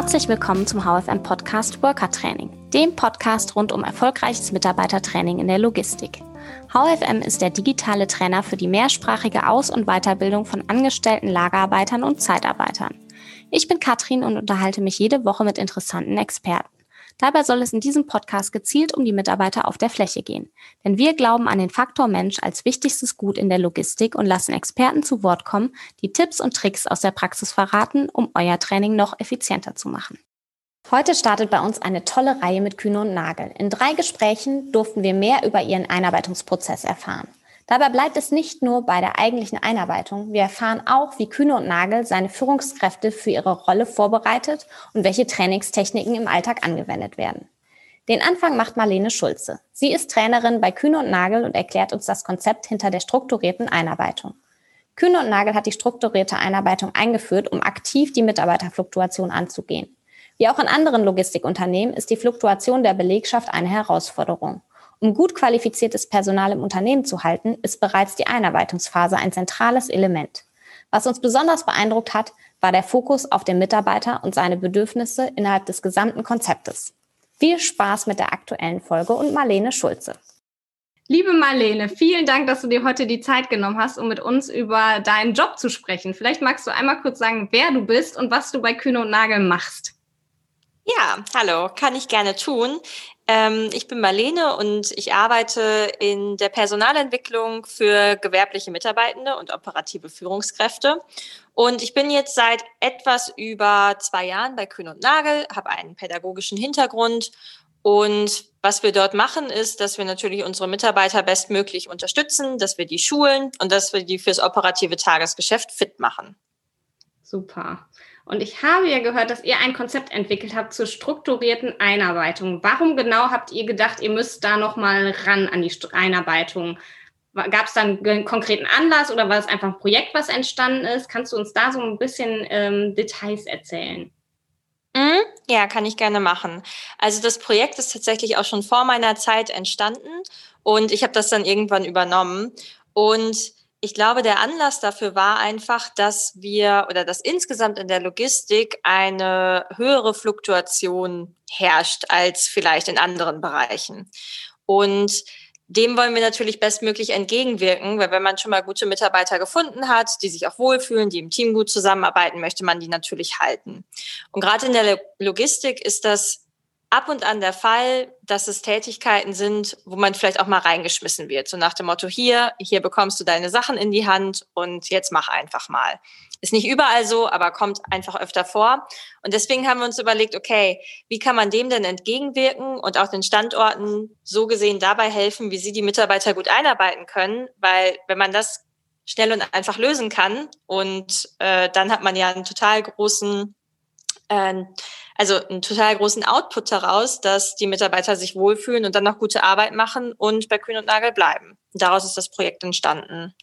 Herzlich willkommen zum HFM Podcast Worker Training, dem Podcast rund um erfolgreiches Mitarbeitertraining in der Logistik. HFM ist der digitale Trainer für die mehrsprachige Aus- und Weiterbildung von angestellten Lagerarbeitern und Zeitarbeitern. Ich bin Katrin und unterhalte mich jede Woche mit interessanten Experten. Dabei soll es in diesem Podcast gezielt um die Mitarbeiter auf der Fläche gehen. Denn wir glauben an den Faktor Mensch als wichtigstes Gut in der Logistik und lassen Experten zu Wort kommen, die Tipps und Tricks aus der Praxis verraten, um euer Training noch effizienter zu machen. Heute startet bei uns eine tolle Reihe mit Kühne und Nagel. In drei Gesprächen durften wir mehr über ihren Einarbeitungsprozess erfahren. Dabei bleibt es nicht nur bei der eigentlichen Einarbeitung. Wir erfahren auch, wie Kühne und Nagel seine Führungskräfte für ihre Rolle vorbereitet und welche Trainingstechniken im Alltag angewendet werden. Den Anfang macht Marlene Schulze. Sie ist Trainerin bei Kühne und Nagel und erklärt uns das Konzept hinter der strukturierten Einarbeitung. Kühne und Nagel hat die strukturierte Einarbeitung eingeführt, um aktiv die Mitarbeiterfluktuation anzugehen. Wie auch in anderen Logistikunternehmen ist die Fluktuation der Belegschaft eine Herausforderung. Um gut qualifiziertes Personal im Unternehmen zu halten, ist bereits die Einarbeitungsphase ein zentrales Element. Was uns besonders beeindruckt hat, war der Fokus auf den Mitarbeiter und seine Bedürfnisse innerhalb des gesamten Konzeptes. Viel Spaß mit der aktuellen Folge und Marlene Schulze. Liebe Marlene, vielen Dank, dass du dir heute die Zeit genommen hast, um mit uns über deinen Job zu sprechen. Vielleicht magst du einmal kurz sagen, wer du bist und was du bei Kühne und Nagel machst. Ja, hallo, kann ich gerne tun. Ähm, ich bin Marlene und ich arbeite in der Personalentwicklung für gewerbliche Mitarbeitende und operative Führungskräfte. Und ich bin jetzt seit etwas über zwei Jahren bei Kühn und Nagel, habe einen pädagogischen Hintergrund. Und was wir dort machen, ist, dass wir natürlich unsere Mitarbeiter bestmöglich unterstützen, dass wir die schulen und dass wir die fürs operative Tagesgeschäft fit machen. Super. Und ich habe ja gehört, dass ihr ein Konzept entwickelt habt zur strukturierten Einarbeitung. Warum genau habt ihr gedacht, ihr müsst da nochmal ran an die Einarbeitung? Gab es dann einen konkreten Anlass oder war es einfach ein Projekt, was entstanden ist? Kannst du uns da so ein bisschen ähm, Details erzählen? Mhm, ja, kann ich gerne machen. Also das Projekt ist tatsächlich auch schon vor meiner Zeit entstanden und ich habe das dann irgendwann übernommen. Und ich glaube, der Anlass dafür war einfach, dass wir oder dass insgesamt in der Logistik eine höhere Fluktuation herrscht als vielleicht in anderen Bereichen. Und dem wollen wir natürlich bestmöglich entgegenwirken, weil wenn man schon mal gute Mitarbeiter gefunden hat, die sich auch wohlfühlen, die im Team gut zusammenarbeiten, möchte man die natürlich halten. Und gerade in der Logistik ist das ab und an der Fall, dass es Tätigkeiten sind, wo man vielleicht auch mal reingeschmissen wird. So nach dem Motto, hier, hier bekommst du deine Sachen in die Hand und jetzt mach einfach mal. Ist nicht überall so, aber kommt einfach öfter vor. Und deswegen haben wir uns überlegt, okay, wie kann man dem denn entgegenwirken und auch den Standorten so gesehen dabei helfen, wie sie die Mitarbeiter gut einarbeiten können? Weil wenn man das schnell und einfach lösen kann und äh, dann hat man ja einen total großen äh, also einen total großen Output daraus, dass die Mitarbeiter sich wohlfühlen und dann noch gute Arbeit machen und bei Kühn und Nagel bleiben. daraus ist das Projekt entstanden.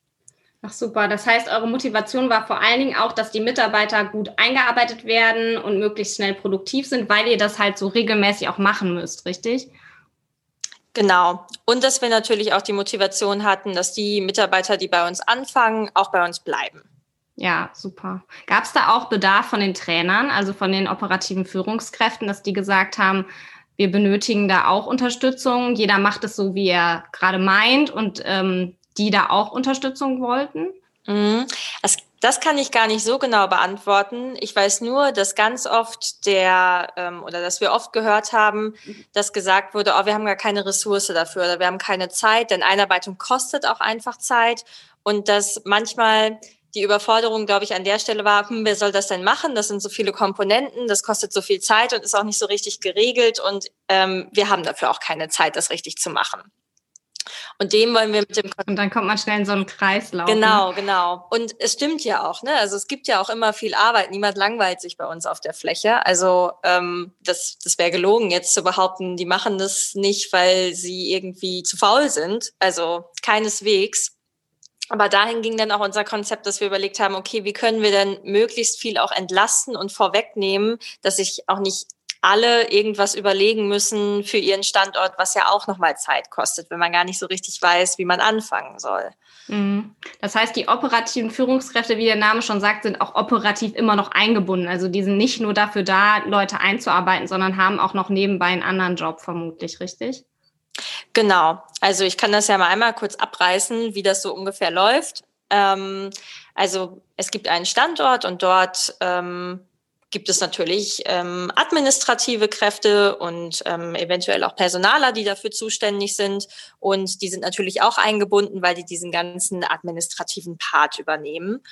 Ach super, das heißt, eure Motivation war vor allen Dingen auch, dass die Mitarbeiter gut eingearbeitet werden und möglichst schnell produktiv sind, weil ihr das halt so regelmäßig auch machen müsst, richtig? Genau. Und dass wir natürlich auch die Motivation hatten, dass die Mitarbeiter, die bei uns anfangen, auch bei uns bleiben. Ja, super. Gab es da auch Bedarf von den Trainern, also von den operativen Führungskräften, dass die gesagt haben, wir benötigen da auch Unterstützung, jeder macht es so, wie er gerade meint und ähm, die da auch Unterstützung wollten? Mhm. Das, das kann ich gar nicht so genau beantworten. Ich weiß nur, dass ganz oft der ähm, oder dass wir oft gehört haben, dass gesagt wurde, oh, wir haben gar keine Ressource dafür oder wir haben keine Zeit, denn Einarbeitung kostet auch einfach Zeit und dass manchmal die Überforderung, glaube ich, an der Stelle war, hm, wer soll das denn machen? Das sind so viele Komponenten, das kostet so viel Zeit und ist auch nicht so richtig geregelt und ähm, wir haben dafür auch keine Zeit, das richtig zu machen. Und dem wollen wir mit dem Und dann kommt man schnell in so einen Kreislauf. Genau, genau. Und es stimmt ja auch, ne? Also es gibt ja auch immer viel Arbeit. Niemand langweilt sich bei uns auf der Fläche. Also ähm, das, das wäre gelogen, jetzt zu behaupten, die machen das nicht, weil sie irgendwie zu faul sind. Also keineswegs. Aber dahin ging dann auch unser Konzept, dass wir überlegt haben, okay, wie können wir denn möglichst viel auch entlasten und vorwegnehmen, dass ich auch nicht alle irgendwas überlegen müssen für ihren Standort, was ja auch nochmal Zeit kostet, wenn man gar nicht so richtig weiß, wie man anfangen soll. Mhm. Das heißt, die operativen Führungskräfte, wie der Name schon sagt, sind auch operativ immer noch eingebunden. Also die sind nicht nur dafür da, Leute einzuarbeiten, sondern haben auch noch nebenbei einen anderen Job vermutlich, richtig? Genau. Also ich kann das ja mal einmal kurz abreißen, wie das so ungefähr läuft. Ähm, also es gibt einen Standort und dort ähm, gibt es natürlich ähm, administrative Kräfte und ähm, eventuell auch Personaler, die dafür zuständig sind. Und die sind natürlich auch eingebunden, weil die diesen ganzen administrativen Part übernehmen.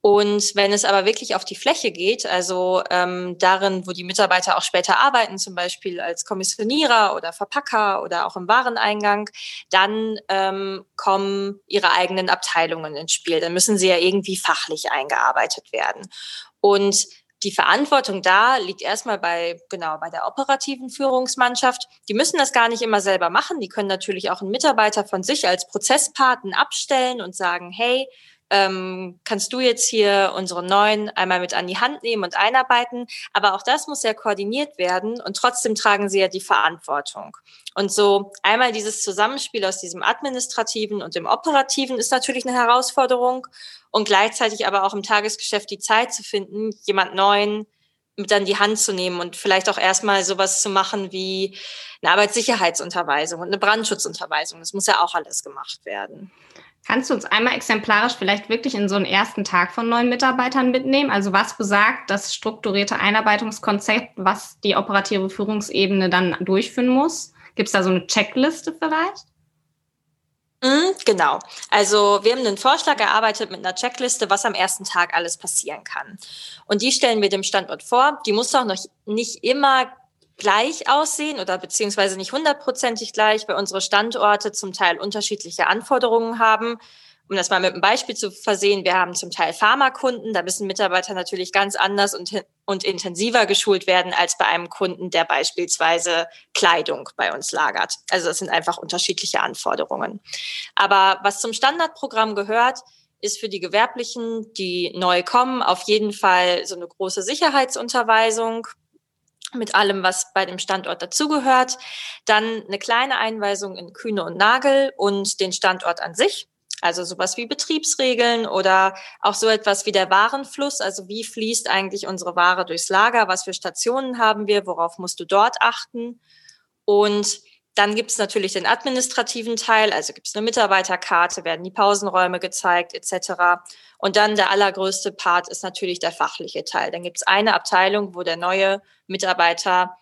Und wenn es aber wirklich auf die Fläche geht, also ähm, darin, wo die Mitarbeiter auch später arbeiten, zum Beispiel als Kommissionierer oder Verpacker oder auch im Wareneingang, dann ähm, kommen ihre eigenen Abteilungen ins Spiel. Dann müssen sie ja irgendwie fachlich eingearbeitet werden. Und die Verantwortung da liegt erstmal bei, genau, bei der operativen Führungsmannschaft. Die müssen das gar nicht immer selber machen. Die können natürlich auch einen Mitarbeiter von sich als Prozesspaten abstellen und sagen, hey, ähm, kannst du jetzt hier unsere neuen einmal mit an die Hand nehmen und einarbeiten. Aber auch das muss ja koordiniert werden und trotzdem tragen sie ja die Verantwortung. Und so einmal dieses Zusammenspiel aus diesem administrativen und dem operativen ist natürlich eine Herausforderung und gleichzeitig aber auch im Tagesgeschäft die Zeit zu finden, jemand neuen mit an die Hand zu nehmen und vielleicht auch erstmal sowas zu machen wie eine Arbeitssicherheitsunterweisung und eine Brandschutzunterweisung. Das muss ja auch alles gemacht werden. Kannst du uns einmal exemplarisch vielleicht wirklich in so einen ersten Tag von neuen Mitarbeitern mitnehmen? Also was besagt das strukturierte Einarbeitungskonzept, was die operative Führungsebene dann durchführen muss? Gibt es da so eine Checkliste vielleicht? Mhm, genau. Also wir haben einen Vorschlag erarbeitet mit einer Checkliste, was am ersten Tag alles passieren kann. Und die stellen wir dem Standort vor. Die muss auch noch nicht immer gleich aussehen oder beziehungsweise nicht hundertprozentig gleich, weil unsere Standorte zum Teil unterschiedliche Anforderungen haben. Um das mal mit einem Beispiel zu versehen, wir haben zum Teil Pharmakunden, da müssen Mitarbeiter natürlich ganz anders und, und intensiver geschult werden als bei einem Kunden, der beispielsweise Kleidung bei uns lagert. Also das sind einfach unterschiedliche Anforderungen. Aber was zum Standardprogramm gehört, ist für die Gewerblichen, die neu kommen, auf jeden Fall so eine große Sicherheitsunterweisung mit allem, was bei dem Standort dazugehört. Dann eine kleine Einweisung in Kühne und Nagel und den Standort an sich. Also sowas wie Betriebsregeln oder auch so etwas wie der Warenfluss. Also wie fließt eigentlich unsere Ware durchs Lager? Was für Stationen haben wir? Worauf musst du dort achten? Und dann gibt es natürlich den administrativen Teil, also gibt es eine Mitarbeiterkarte, werden die Pausenräume gezeigt etc. Und dann der allergrößte Part ist natürlich der fachliche Teil. Dann gibt es eine Abteilung, wo der neue Mitarbeiter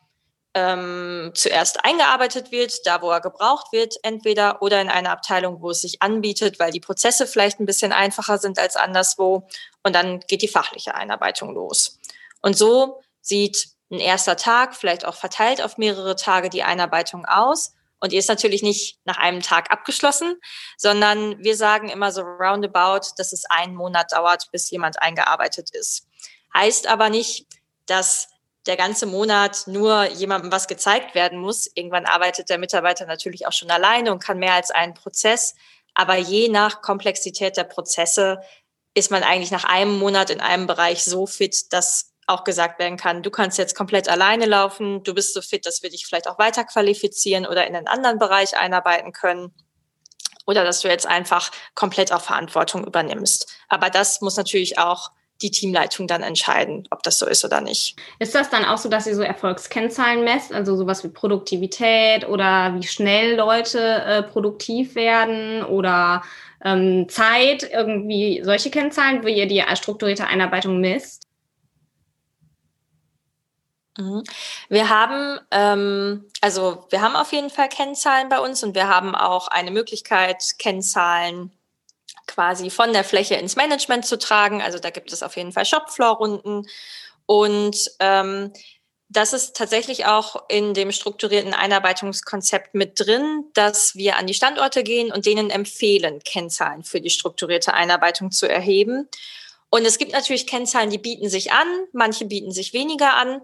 ähm, zuerst eingearbeitet wird, da wo er gebraucht wird, entweder oder in einer Abteilung, wo es sich anbietet, weil die Prozesse vielleicht ein bisschen einfacher sind als anderswo. Und dann geht die fachliche Einarbeitung los. Und so sieht ein erster Tag, vielleicht auch verteilt auf mehrere Tage die Einarbeitung aus. Und die ist natürlich nicht nach einem Tag abgeschlossen, sondern wir sagen immer so roundabout, dass es einen Monat dauert, bis jemand eingearbeitet ist. Heißt aber nicht, dass der ganze Monat nur jemandem was gezeigt werden muss. Irgendwann arbeitet der Mitarbeiter natürlich auch schon alleine und kann mehr als einen Prozess. Aber je nach Komplexität der Prozesse ist man eigentlich nach einem Monat in einem Bereich so fit, dass auch gesagt werden kann, du kannst jetzt komplett alleine laufen, du bist so fit, dass wir dich vielleicht auch weiter qualifizieren oder in einen anderen Bereich einarbeiten können oder dass du jetzt einfach komplett auf Verantwortung übernimmst. Aber das muss natürlich auch die Teamleitung dann entscheiden, ob das so ist oder nicht. Ist das dann auch so, dass ihr so Erfolgskennzahlen messt, also sowas wie Produktivität oder wie schnell Leute äh, produktiv werden oder ähm, Zeit, irgendwie solche Kennzahlen, wie ihr die strukturierte Einarbeitung misst? Mhm. Wir haben, ähm, also wir haben auf jeden Fall Kennzahlen bei uns und wir haben auch eine Möglichkeit, Kennzahlen quasi von der Fläche ins Management zu tragen. Also da gibt es auf jeden Fall Shopfloor-Runden und ähm, das ist tatsächlich auch in dem strukturierten Einarbeitungskonzept mit drin, dass wir an die Standorte gehen und denen empfehlen, Kennzahlen für die strukturierte Einarbeitung zu erheben. Und es gibt natürlich Kennzahlen, die bieten sich an, manche bieten sich weniger an.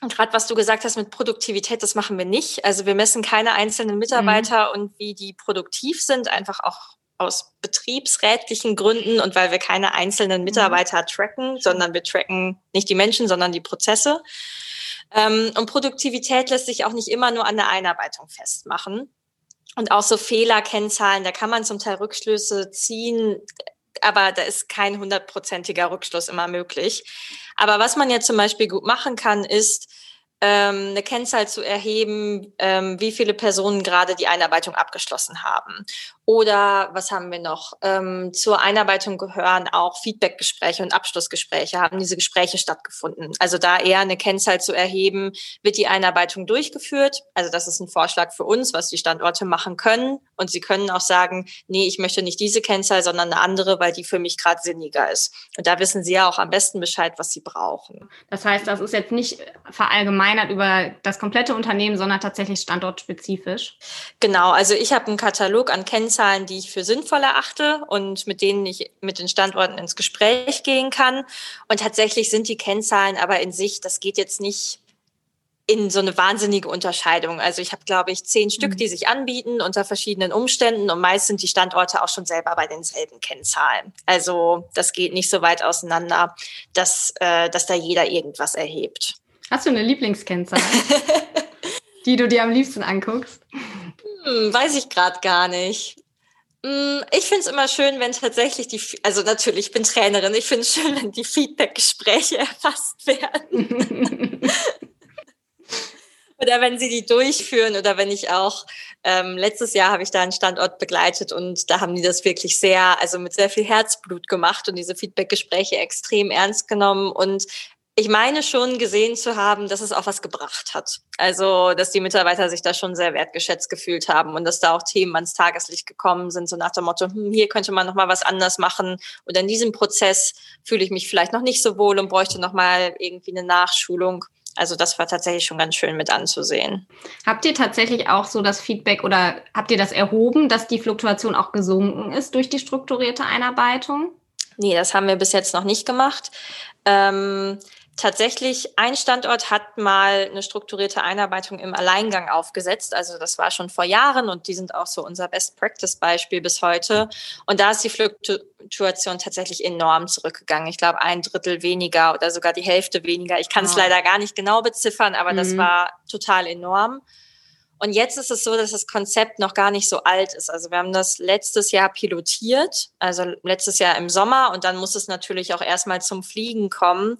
Und gerade was du gesagt hast mit Produktivität, das machen wir nicht. Also wir messen keine einzelnen Mitarbeiter mhm. und wie die produktiv sind, einfach auch aus betriebsrätlichen Gründen und weil wir keine einzelnen mhm. Mitarbeiter tracken, sondern wir tracken nicht die Menschen, sondern die Prozesse. Ähm, und Produktivität lässt sich auch nicht immer nur an der Einarbeitung festmachen. Und auch so Fehlerkennzahlen, da kann man zum Teil Rückschlüsse ziehen, aber da ist kein hundertprozentiger Rückschluss immer möglich. Aber was man ja zum Beispiel gut machen kann, ist, ähm, eine Kennzahl zu erheben, ähm, wie viele Personen gerade die Einarbeitung abgeschlossen haben. Oder was haben wir noch? Ähm, zur Einarbeitung gehören auch Feedbackgespräche und Abschlussgespräche. Haben diese Gespräche stattgefunden? Also da eher eine Kennzahl zu erheben, wird die Einarbeitung durchgeführt? Also das ist ein Vorschlag für uns, was die Standorte machen können. Und sie können auch sagen, nee, ich möchte nicht diese Kennzahl, sondern eine andere, weil die für mich gerade sinniger ist. Und da wissen sie ja auch am besten Bescheid, was sie brauchen. Das heißt, das ist jetzt nicht verallgemeinert über das komplette Unternehmen, sondern tatsächlich standortspezifisch. Genau, also ich habe einen Katalog an Kennzahlen Kennzahlen, die ich für sinnvoll erachte und mit denen ich mit den Standorten ins Gespräch gehen kann. Und tatsächlich sind die Kennzahlen aber in sich, das geht jetzt nicht in so eine wahnsinnige Unterscheidung. Also ich habe, glaube ich, zehn Stück, mhm. die sich anbieten unter verschiedenen Umständen und meist sind die Standorte auch schon selber bei denselben Kennzahlen. Also das geht nicht so weit auseinander, dass, äh, dass da jeder irgendwas erhebt. Hast du eine Lieblingskennzahl, die du dir am liebsten anguckst? Hm, weiß ich gerade gar nicht. Mm, ich finde es immer schön, wenn tatsächlich die, also natürlich, ich bin Trainerin, ich finde es schön, wenn die Feedback-Gespräche erfasst werden. oder wenn sie die durchführen oder wenn ich auch, ähm, letztes Jahr habe ich da einen Standort begleitet und da haben die das wirklich sehr, also mit sehr viel Herzblut gemacht und diese Feedback-Gespräche extrem ernst genommen und ich meine schon gesehen zu haben, dass es auch was gebracht hat. Also, dass die Mitarbeiter sich da schon sehr wertgeschätzt gefühlt haben und dass da auch Themen ans Tageslicht gekommen sind, so nach dem Motto, hm, hier könnte man noch mal was anders machen oder in diesem Prozess fühle ich mich vielleicht noch nicht so wohl und bräuchte noch mal irgendwie eine Nachschulung. Also das war tatsächlich schon ganz schön mit anzusehen. Habt ihr tatsächlich auch so das Feedback oder habt ihr das erhoben, dass die Fluktuation auch gesunken ist durch die strukturierte Einarbeitung? Nee, das haben wir bis jetzt noch nicht gemacht. Ähm, Tatsächlich, ein Standort hat mal eine strukturierte Einarbeitung im Alleingang aufgesetzt. Also das war schon vor Jahren und die sind auch so unser Best-Practice-Beispiel bis heute. Und da ist die Fluktuation tatsächlich enorm zurückgegangen. Ich glaube, ein Drittel weniger oder sogar die Hälfte weniger. Ich kann es oh. leider gar nicht genau beziffern, aber mhm. das war total enorm. Und jetzt ist es so, dass das Konzept noch gar nicht so alt ist. Also wir haben das letztes Jahr pilotiert, also letztes Jahr im Sommer und dann muss es natürlich auch erstmal zum Fliegen kommen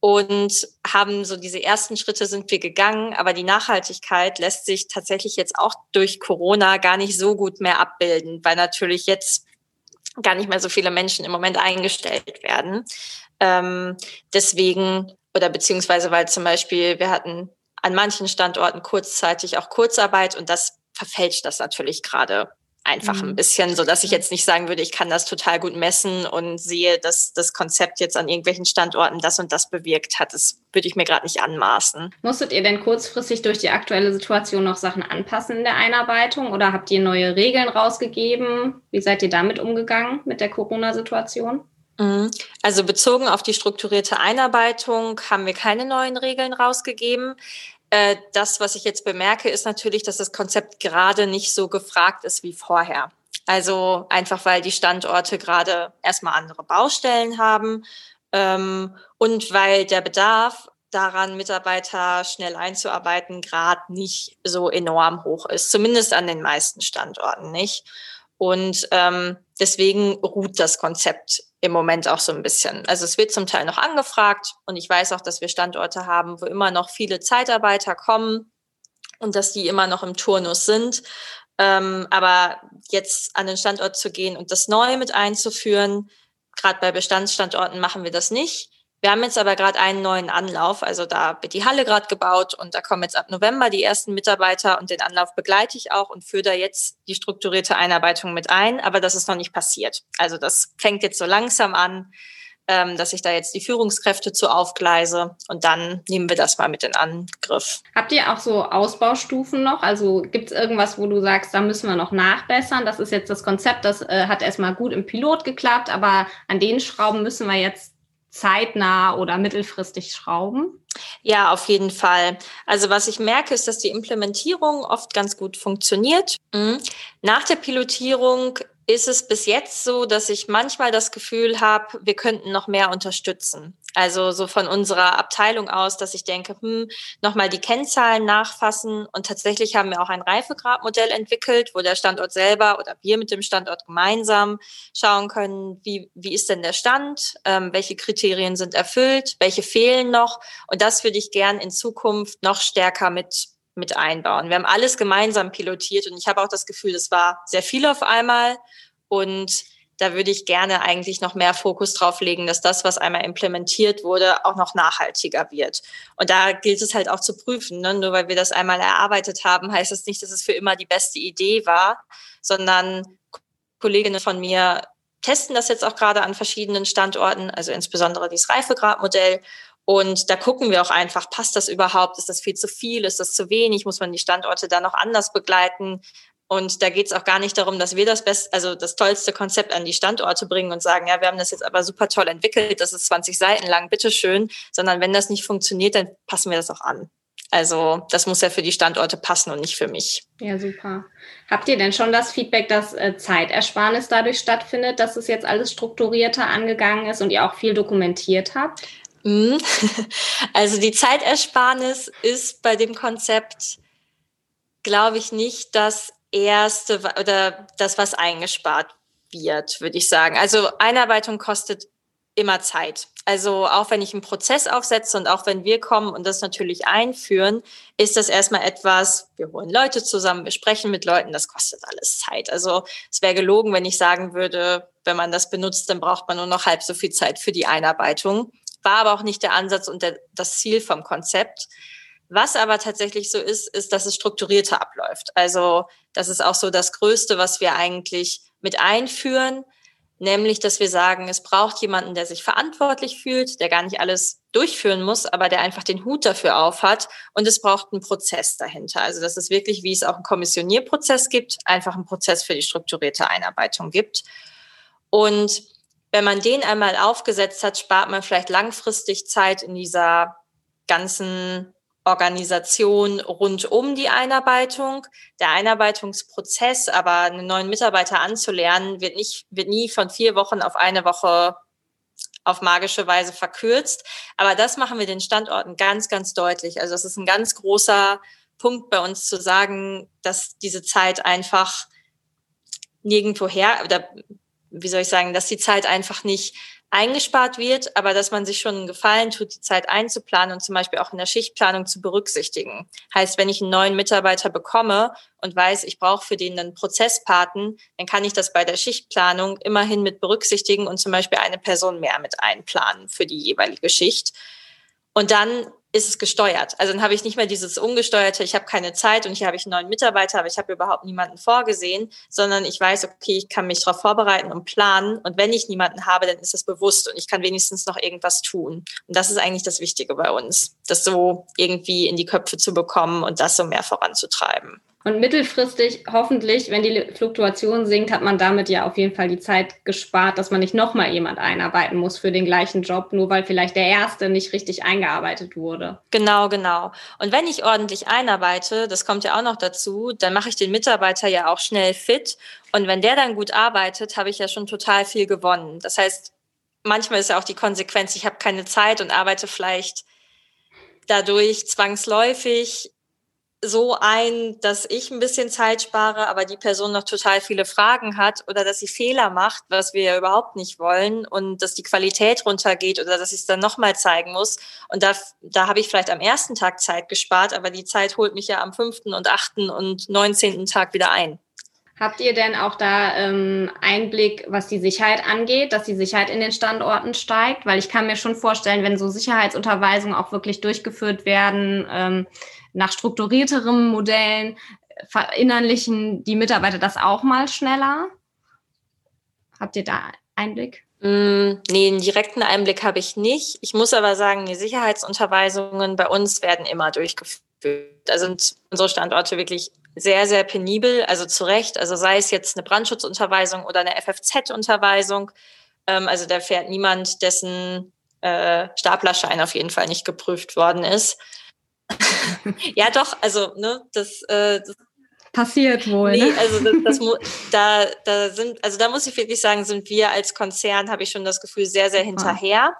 und haben so diese ersten Schritte sind wir gegangen, aber die Nachhaltigkeit lässt sich tatsächlich jetzt auch durch Corona gar nicht so gut mehr abbilden, weil natürlich jetzt gar nicht mehr so viele Menschen im Moment eingestellt werden. Ähm, deswegen oder beziehungsweise weil zum Beispiel wir hatten an manchen Standorten kurzzeitig auch Kurzarbeit und das verfälscht das natürlich gerade einfach mhm. ein bisschen, so dass ich jetzt nicht sagen würde, ich kann das total gut messen und sehe, dass das Konzept jetzt an irgendwelchen Standorten das und das bewirkt hat. Das würde ich mir gerade nicht anmaßen. Musstet ihr denn kurzfristig durch die aktuelle Situation noch Sachen anpassen in der Einarbeitung oder habt ihr neue Regeln rausgegeben? Wie seid ihr damit umgegangen mit der Corona-Situation? Mhm. Also bezogen auf die strukturierte Einarbeitung haben wir keine neuen Regeln rausgegeben. Äh, das, was ich jetzt bemerke, ist natürlich, dass das Konzept gerade nicht so gefragt ist wie vorher. Also einfach, weil die Standorte gerade erstmal andere Baustellen haben ähm, und weil der Bedarf daran, Mitarbeiter schnell einzuarbeiten, gerade nicht so enorm hoch ist, zumindest an den meisten Standorten nicht. Und ähm, deswegen ruht das Konzept im Moment auch so ein bisschen. Also es wird zum Teil noch angefragt und ich weiß auch, dass wir Standorte haben, wo immer noch viele Zeitarbeiter kommen und dass die immer noch im Turnus sind. Ähm, aber jetzt an den Standort zu gehen und das neu mit einzuführen, gerade bei Bestandsstandorten machen wir das nicht. Wir haben jetzt aber gerade einen neuen Anlauf, also da wird die Halle gerade gebaut und da kommen jetzt ab November die ersten Mitarbeiter und den Anlauf begleite ich auch und führe da jetzt die strukturierte Einarbeitung mit ein, aber das ist noch nicht passiert. Also das fängt jetzt so langsam an, ähm, dass ich da jetzt die Führungskräfte zu aufgleise und dann nehmen wir das mal mit in Angriff. Habt ihr auch so Ausbaustufen noch? Also gibt es irgendwas, wo du sagst, da müssen wir noch nachbessern? Das ist jetzt das Konzept, das äh, hat erstmal gut im Pilot geklappt, aber an den Schrauben müssen wir jetzt zeitnah oder mittelfristig schrauben? Ja, auf jeden Fall. Also was ich merke, ist, dass die Implementierung oft ganz gut funktioniert. Mhm. Nach der Pilotierung ist es bis jetzt so, dass ich manchmal das Gefühl habe, wir könnten noch mehr unterstützen. Also so von unserer Abteilung aus, dass ich denke, hm, nochmal die Kennzahlen nachfassen. Und tatsächlich haben wir auch ein Reifegradmodell entwickelt, wo der Standort selber oder wir mit dem Standort gemeinsam schauen können, wie, wie ist denn der Stand, ähm, welche Kriterien sind erfüllt, welche fehlen noch. Und das würde ich gern in Zukunft noch stärker mit mit einbauen. Wir haben alles gemeinsam pilotiert und ich habe auch das Gefühl, es war sehr viel auf einmal und da würde ich gerne eigentlich noch mehr Fokus drauf legen, dass das, was einmal implementiert wurde, auch noch nachhaltiger wird. Und da gilt es halt auch zu prüfen. Ne? Nur weil wir das einmal erarbeitet haben, heißt es das nicht, dass es für immer die beste Idee war, sondern Kolleginnen von mir testen das jetzt auch gerade an verschiedenen Standorten, also insbesondere dieses Reifegradmodell. Und da gucken wir auch einfach, passt das überhaupt? Ist das viel zu viel? Ist das zu wenig? Muss man die Standorte da noch anders begleiten? Und da geht es auch gar nicht darum, dass wir das best, also das tollste Konzept an die Standorte bringen und sagen, ja, wir haben das jetzt aber super toll entwickelt, das ist 20 Seiten lang, bitteschön, sondern wenn das nicht funktioniert, dann passen wir das auch an. Also das muss ja für die Standorte passen und nicht für mich. Ja, super. Habt ihr denn schon das Feedback, dass äh, Zeitersparnis dadurch stattfindet, dass es jetzt alles strukturierter angegangen ist und ihr auch viel dokumentiert habt? Mhm. Also die Zeitersparnis ist bei dem Konzept, glaube ich, nicht, dass erste oder das, was eingespart wird, würde ich sagen. Also Einarbeitung kostet immer Zeit. Also auch wenn ich einen Prozess aufsetze und auch wenn wir kommen und das natürlich einführen, ist das erstmal etwas, wir holen Leute zusammen, wir sprechen mit Leuten, das kostet alles Zeit. Also es wäre gelogen, wenn ich sagen würde, wenn man das benutzt, dann braucht man nur noch halb so viel Zeit für die Einarbeitung. War aber auch nicht der Ansatz und der, das Ziel vom Konzept. Was aber tatsächlich so ist, ist, dass es strukturierter abläuft. Also das ist auch so das Größte, was wir eigentlich mit einführen, nämlich dass wir sagen, es braucht jemanden, der sich verantwortlich fühlt, der gar nicht alles durchführen muss, aber der einfach den Hut dafür aufhat und es braucht einen Prozess dahinter. Also dass es wirklich, wie es auch einen Kommissionierprozess gibt, einfach einen Prozess für die strukturierte Einarbeitung gibt. Und wenn man den einmal aufgesetzt hat, spart man vielleicht langfristig Zeit in dieser ganzen Organisation rund um die Einarbeitung. Der Einarbeitungsprozess, aber einen neuen Mitarbeiter anzulernen, wird nicht, wird nie von vier Wochen auf eine Woche auf magische Weise verkürzt. Aber das machen wir den Standorten ganz, ganz deutlich. Also es ist ein ganz großer Punkt bei uns zu sagen, dass diese Zeit einfach nirgendwo her, oder wie soll ich sagen, dass die Zeit einfach nicht eingespart wird, aber dass man sich schon einen Gefallen tut, die Zeit einzuplanen und zum Beispiel auch in der Schichtplanung zu berücksichtigen. Heißt, wenn ich einen neuen Mitarbeiter bekomme und weiß, ich brauche für den einen Prozesspaten, dann kann ich das bei der Schichtplanung immerhin mit berücksichtigen und zum Beispiel eine Person mehr mit einplanen für die jeweilige Schicht. Und dann ist es gesteuert. Also dann habe ich nicht mehr dieses ungesteuerte, ich habe keine Zeit und hier habe ich einen neuen Mitarbeiter, aber ich habe überhaupt niemanden vorgesehen, sondern ich weiß, okay, ich kann mich darauf vorbereiten und planen und wenn ich niemanden habe, dann ist es bewusst und ich kann wenigstens noch irgendwas tun. Und das ist eigentlich das Wichtige bei uns, das so irgendwie in die Köpfe zu bekommen und das so mehr voranzutreiben. Und mittelfristig, hoffentlich, wenn die Fluktuation sinkt, hat man damit ja auf jeden Fall die Zeit gespart, dass man nicht nochmal jemand einarbeiten muss für den gleichen Job, nur weil vielleicht der erste nicht richtig eingearbeitet wurde. Genau, genau. Und wenn ich ordentlich einarbeite, das kommt ja auch noch dazu, dann mache ich den Mitarbeiter ja auch schnell fit. Und wenn der dann gut arbeitet, habe ich ja schon total viel gewonnen. Das heißt, manchmal ist ja auch die Konsequenz, ich habe keine Zeit und arbeite vielleicht dadurch zwangsläufig so ein, dass ich ein bisschen Zeit spare, aber die Person noch total viele Fragen hat oder dass sie Fehler macht, was wir ja überhaupt nicht wollen und dass die Qualität runtergeht oder dass ich es dann nochmal zeigen muss. Und da, da habe ich vielleicht am ersten Tag Zeit gespart, aber die Zeit holt mich ja am fünften und achten und neunzehnten Tag wieder ein. Habt ihr denn auch da ähm, Einblick, was die Sicherheit angeht, dass die Sicherheit in den Standorten steigt? Weil ich kann mir schon vorstellen, wenn so Sicherheitsunterweisungen auch wirklich durchgeführt werden, ähm, nach strukturierteren Modellen verinnerlichen die Mitarbeiter das auch mal schneller? Habt ihr da Einblick? Mm, nee, einen direkten Einblick habe ich nicht. Ich muss aber sagen, die Sicherheitsunterweisungen bei uns werden immer durchgeführt. Da sind unsere Standorte wirklich sehr, sehr penibel, also zu Recht. Also sei es jetzt eine Brandschutzunterweisung oder eine FFZ-Unterweisung. Ähm, also da fährt niemand, dessen äh, Staplerschein auf jeden Fall nicht geprüft worden ist. ja, doch, also, ne, das, äh, das passiert wohl. Nee, ne? also das, das da, da sind, also da muss ich wirklich sagen, sind wir als Konzern, habe ich schon das Gefühl, sehr, sehr hinterher.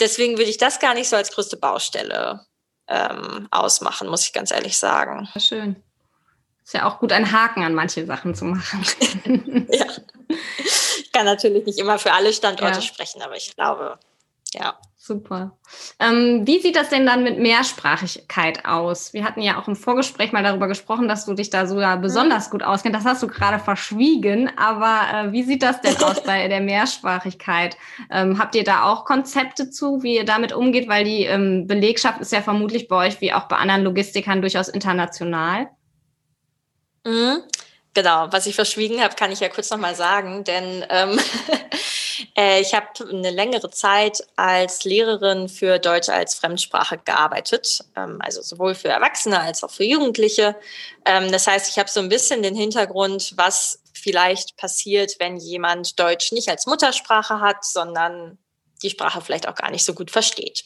deswegen würde ich das gar nicht so als größte Baustelle ähm, ausmachen, muss ich ganz ehrlich sagen. Schön. Ist ja auch gut, einen Haken an manche Sachen zu machen. ja. Ich kann natürlich nicht immer für alle Standorte ja. sprechen, aber ich glaube, ja. Super. Ähm, wie sieht das denn dann mit Mehrsprachigkeit aus? Wir hatten ja auch im Vorgespräch mal darüber gesprochen, dass du dich da sogar besonders gut auskennst. Das hast du gerade verschwiegen, aber äh, wie sieht das denn aus bei der Mehrsprachigkeit? Ähm, habt ihr da auch Konzepte zu, wie ihr damit umgeht? Weil die ähm, Belegschaft ist ja vermutlich bei euch wie auch bei anderen Logistikern durchaus international. Mhm. Genau, was ich verschwiegen habe, kann ich ja kurz nochmal sagen, denn ähm, äh, ich habe eine längere Zeit als Lehrerin für Deutsch als Fremdsprache gearbeitet, ähm, also sowohl für Erwachsene als auch für Jugendliche. Ähm, das heißt, ich habe so ein bisschen den Hintergrund, was vielleicht passiert, wenn jemand Deutsch nicht als Muttersprache hat, sondern die Sprache vielleicht auch gar nicht so gut versteht.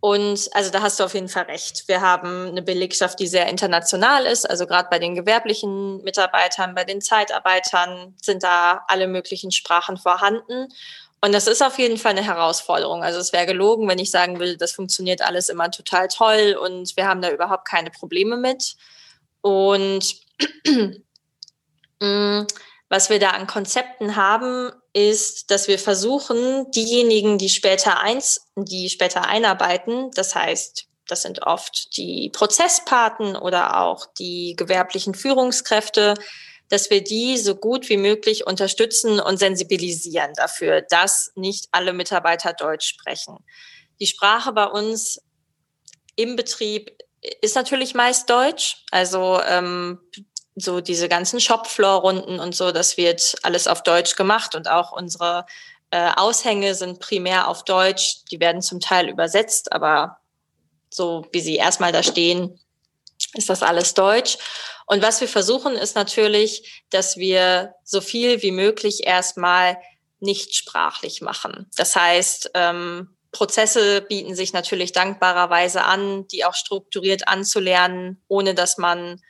Und also da hast du auf jeden Fall recht. Wir haben eine Belegschaft, die sehr international ist. Also gerade bei den gewerblichen Mitarbeitern, bei den Zeitarbeitern sind da alle möglichen Sprachen vorhanden. Und das ist auf jeden Fall eine Herausforderung. Also es wäre gelogen, wenn ich sagen will, das funktioniert alles immer total toll und wir haben da überhaupt keine Probleme mit. Und mm, was wir da an Konzepten haben, ist, dass wir versuchen, diejenigen, die später eins, die später einarbeiten, das heißt, das sind oft die Prozesspaten oder auch die gewerblichen Führungskräfte, dass wir die so gut wie möglich unterstützen und sensibilisieren dafür, dass nicht alle Mitarbeiter Deutsch sprechen. Die Sprache bei uns im Betrieb ist natürlich meist Deutsch. Also ähm, so diese ganzen Shopfloor-Runden und so, das wird alles auf Deutsch gemacht und auch unsere äh, Aushänge sind primär auf Deutsch. Die werden zum Teil übersetzt, aber so wie sie erstmal da stehen, ist das alles Deutsch. Und was wir versuchen, ist natürlich, dass wir so viel wie möglich erstmal nicht sprachlich machen. Das heißt, ähm, Prozesse bieten sich natürlich dankbarerweise an, die auch strukturiert anzulernen, ohne dass man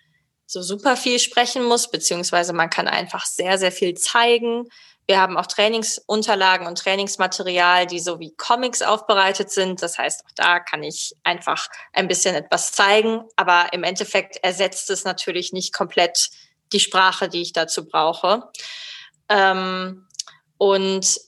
so super viel sprechen muss, beziehungsweise man kann einfach sehr, sehr viel zeigen. Wir haben auch Trainingsunterlagen und Trainingsmaterial, die so wie Comics aufbereitet sind. Das heißt, auch da kann ich einfach ein bisschen etwas zeigen. Aber im Endeffekt ersetzt es natürlich nicht komplett die Sprache, die ich dazu brauche. Ähm, und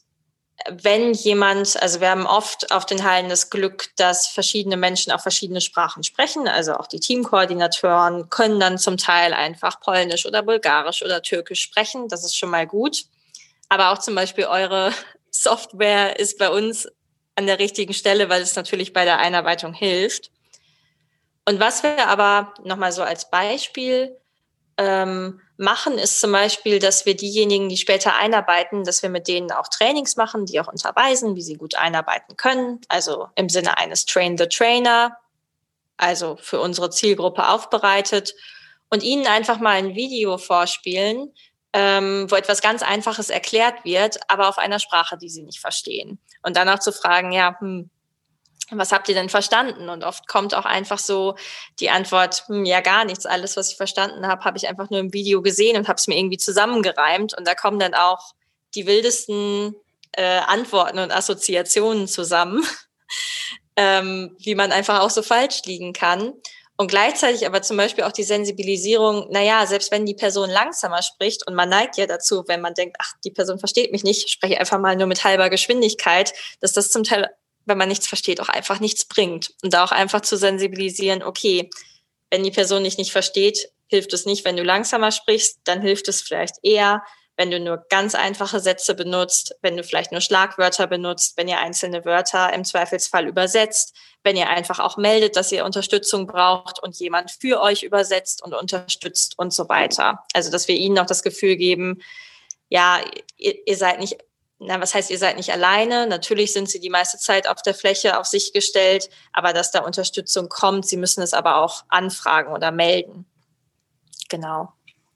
wenn jemand, also wir haben oft auf den Hallen das Glück, dass verschiedene Menschen auch verschiedene Sprachen sprechen. Also auch die Teamkoordinatoren können dann zum Teil einfach Polnisch oder Bulgarisch oder Türkisch sprechen. Das ist schon mal gut. Aber auch zum Beispiel eure Software ist bei uns an der richtigen Stelle, weil es natürlich bei der Einarbeitung hilft. Und was wir aber nochmal so als Beispiel ähm, machen, ist zum Beispiel, dass wir diejenigen, die später einarbeiten, dass wir mit denen auch Trainings machen, die auch unterweisen, wie sie gut einarbeiten können. Also im Sinne eines Train the Trainer, also für unsere Zielgruppe aufbereitet und ihnen einfach mal ein Video vorspielen, ähm, wo etwas ganz Einfaches erklärt wird, aber auf einer Sprache, die sie nicht verstehen. Und dann auch zu fragen, ja, hm, was habt ihr denn verstanden? Und oft kommt auch einfach so die Antwort, hm, ja gar nichts. Alles, was ich verstanden habe, habe ich einfach nur im Video gesehen und habe es mir irgendwie zusammengereimt. Und da kommen dann auch die wildesten äh, Antworten und Assoziationen zusammen, ähm, wie man einfach auch so falsch liegen kann. Und gleichzeitig aber zum Beispiel auch die Sensibilisierung, naja, selbst wenn die Person langsamer spricht und man neigt ja dazu, wenn man denkt, ach, die Person versteht mich nicht, spreche einfach mal nur mit halber Geschwindigkeit, dass das zum Teil wenn man nichts versteht, auch einfach nichts bringt. Und da auch einfach zu sensibilisieren, okay, wenn die Person dich nicht versteht, hilft es nicht, wenn du langsamer sprichst, dann hilft es vielleicht eher, wenn du nur ganz einfache Sätze benutzt, wenn du vielleicht nur Schlagwörter benutzt, wenn ihr einzelne Wörter im Zweifelsfall übersetzt, wenn ihr einfach auch meldet, dass ihr Unterstützung braucht und jemand für euch übersetzt und unterstützt und so weiter. Also, dass wir ihnen auch das Gefühl geben, ja, ihr, ihr seid nicht na, was heißt, ihr seid nicht alleine? Natürlich sind sie die meiste Zeit auf der Fläche auf sich gestellt, aber dass da Unterstützung kommt, sie müssen es aber auch anfragen oder melden. Genau.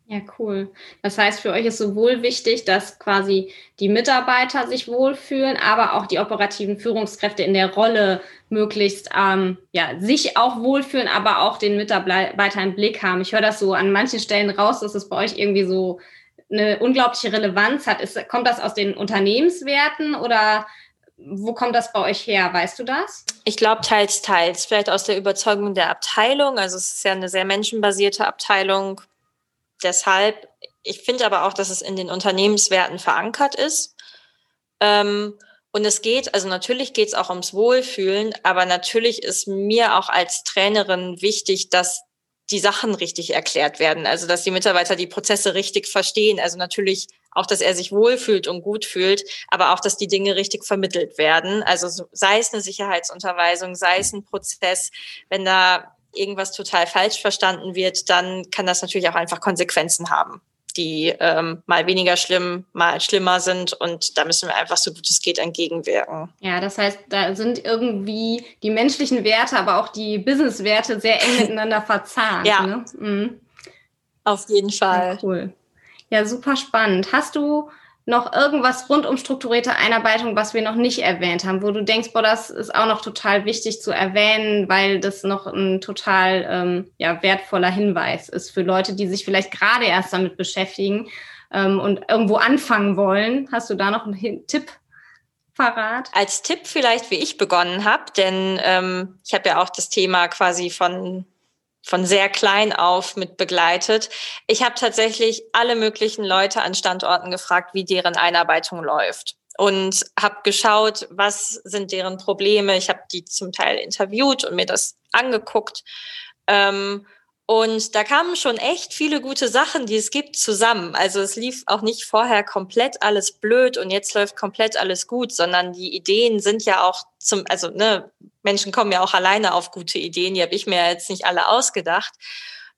Ja, cool. Das heißt, für euch ist sowohl wichtig, dass quasi die Mitarbeiter sich wohlfühlen, aber auch die operativen Führungskräfte in der Rolle möglichst ähm, ja, sich auch wohlfühlen, aber auch den Mitarbeiter im Blick haben. Ich höre das so an manchen Stellen raus, dass es bei euch irgendwie so eine unglaubliche Relevanz hat. Ist, kommt das aus den Unternehmenswerten oder wo kommt das bei euch her? Weißt du das? Ich glaube, teils, teils. Vielleicht aus der Überzeugung der Abteilung. Also es ist ja eine sehr menschenbasierte Abteilung. Deshalb, ich finde aber auch, dass es in den Unternehmenswerten verankert ist. Ähm, und es geht, also natürlich geht es auch ums Wohlfühlen, aber natürlich ist mir auch als Trainerin wichtig, dass die Sachen richtig erklärt werden. Also dass die Mitarbeiter die Prozesse richtig verstehen. Also natürlich auch, dass er sich wohlfühlt und gut fühlt, aber auch, dass die Dinge richtig vermittelt werden. Also sei es eine Sicherheitsunterweisung, sei es ein Prozess, wenn da irgendwas total falsch verstanden wird, dann kann das natürlich auch einfach Konsequenzen haben die ähm, mal weniger schlimm, mal schlimmer sind. Und da müssen wir einfach so gut es geht entgegenwirken. Ja, das heißt, da sind irgendwie die menschlichen Werte, aber auch die Business-Werte sehr eng miteinander verzahnt. Ja. Ne? Mhm. Auf jeden Fall. Ja, cool. Ja, super spannend. Hast du noch irgendwas rund um strukturierte Einarbeitung, was wir noch nicht erwähnt haben, wo du denkst, boah, das ist auch noch total wichtig zu erwähnen, weil das noch ein total ähm, ja, wertvoller Hinweis ist für Leute, die sich vielleicht gerade erst damit beschäftigen ähm, und irgendwo anfangen wollen. Hast du da noch einen Tipp? Parat? Als Tipp vielleicht, wie ich begonnen habe, denn ähm, ich habe ja auch das Thema quasi von von sehr klein auf mit begleitet. Ich habe tatsächlich alle möglichen Leute an Standorten gefragt, wie deren Einarbeitung läuft und habe geschaut, was sind deren Probleme. Ich habe die zum Teil interviewt und mir das angeguckt. Ähm, und da kamen schon echt viele gute Sachen, die es gibt, zusammen. Also es lief auch nicht vorher komplett alles blöd und jetzt läuft komplett alles gut, sondern die Ideen sind ja auch zum, also ne, Menschen kommen ja auch alleine auf gute Ideen, die habe ich mir jetzt nicht alle ausgedacht.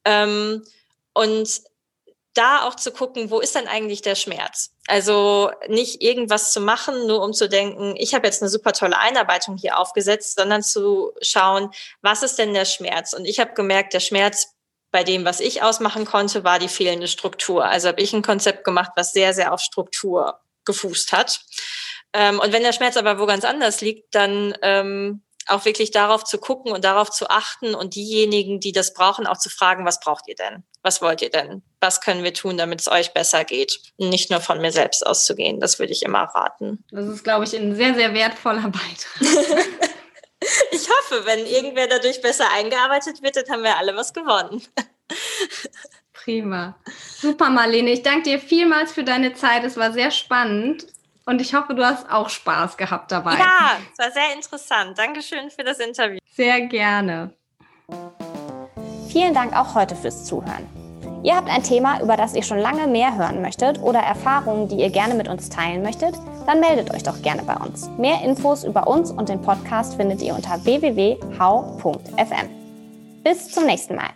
Ähm, und da auch zu gucken, wo ist denn eigentlich der Schmerz? Also nicht irgendwas zu machen, nur um zu denken, ich habe jetzt eine super tolle Einarbeitung hier aufgesetzt, sondern zu schauen, was ist denn der Schmerz? Und ich habe gemerkt, der Schmerz bei dem, was ich ausmachen konnte, war die fehlende Struktur. Also habe ich ein Konzept gemacht, was sehr, sehr auf Struktur gefußt hat. Ähm, und wenn der Schmerz aber wo ganz anders liegt, dann ähm, auch wirklich darauf zu gucken und darauf zu achten und diejenigen, die das brauchen, auch zu fragen, was braucht ihr denn? Was wollt ihr denn? Was können wir tun, damit es euch besser geht? nicht nur von mir selbst auszugehen. Das würde ich immer raten. Das ist, glaube ich, ein sehr, sehr wertvoller Beitrag. Ich hoffe, wenn irgendwer dadurch besser eingearbeitet wird, dann haben wir alle was gewonnen. Prima. Super, Marlene. Ich danke dir vielmals für deine Zeit. Es war sehr spannend. Und ich hoffe, du hast auch Spaß gehabt dabei. Ja, es war sehr interessant. Dankeschön für das Interview. Sehr gerne. Vielen Dank auch heute fürs Zuhören. Ihr habt ein Thema, über das ihr schon lange mehr hören möchtet oder Erfahrungen, die ihr gerne mit uns teilen möchtet, dann meldet euch doch gerne bei uns. Mehr Infos über uns und den Podcast findet ihr unter www.how.fm. Bis zum nächsten Mal.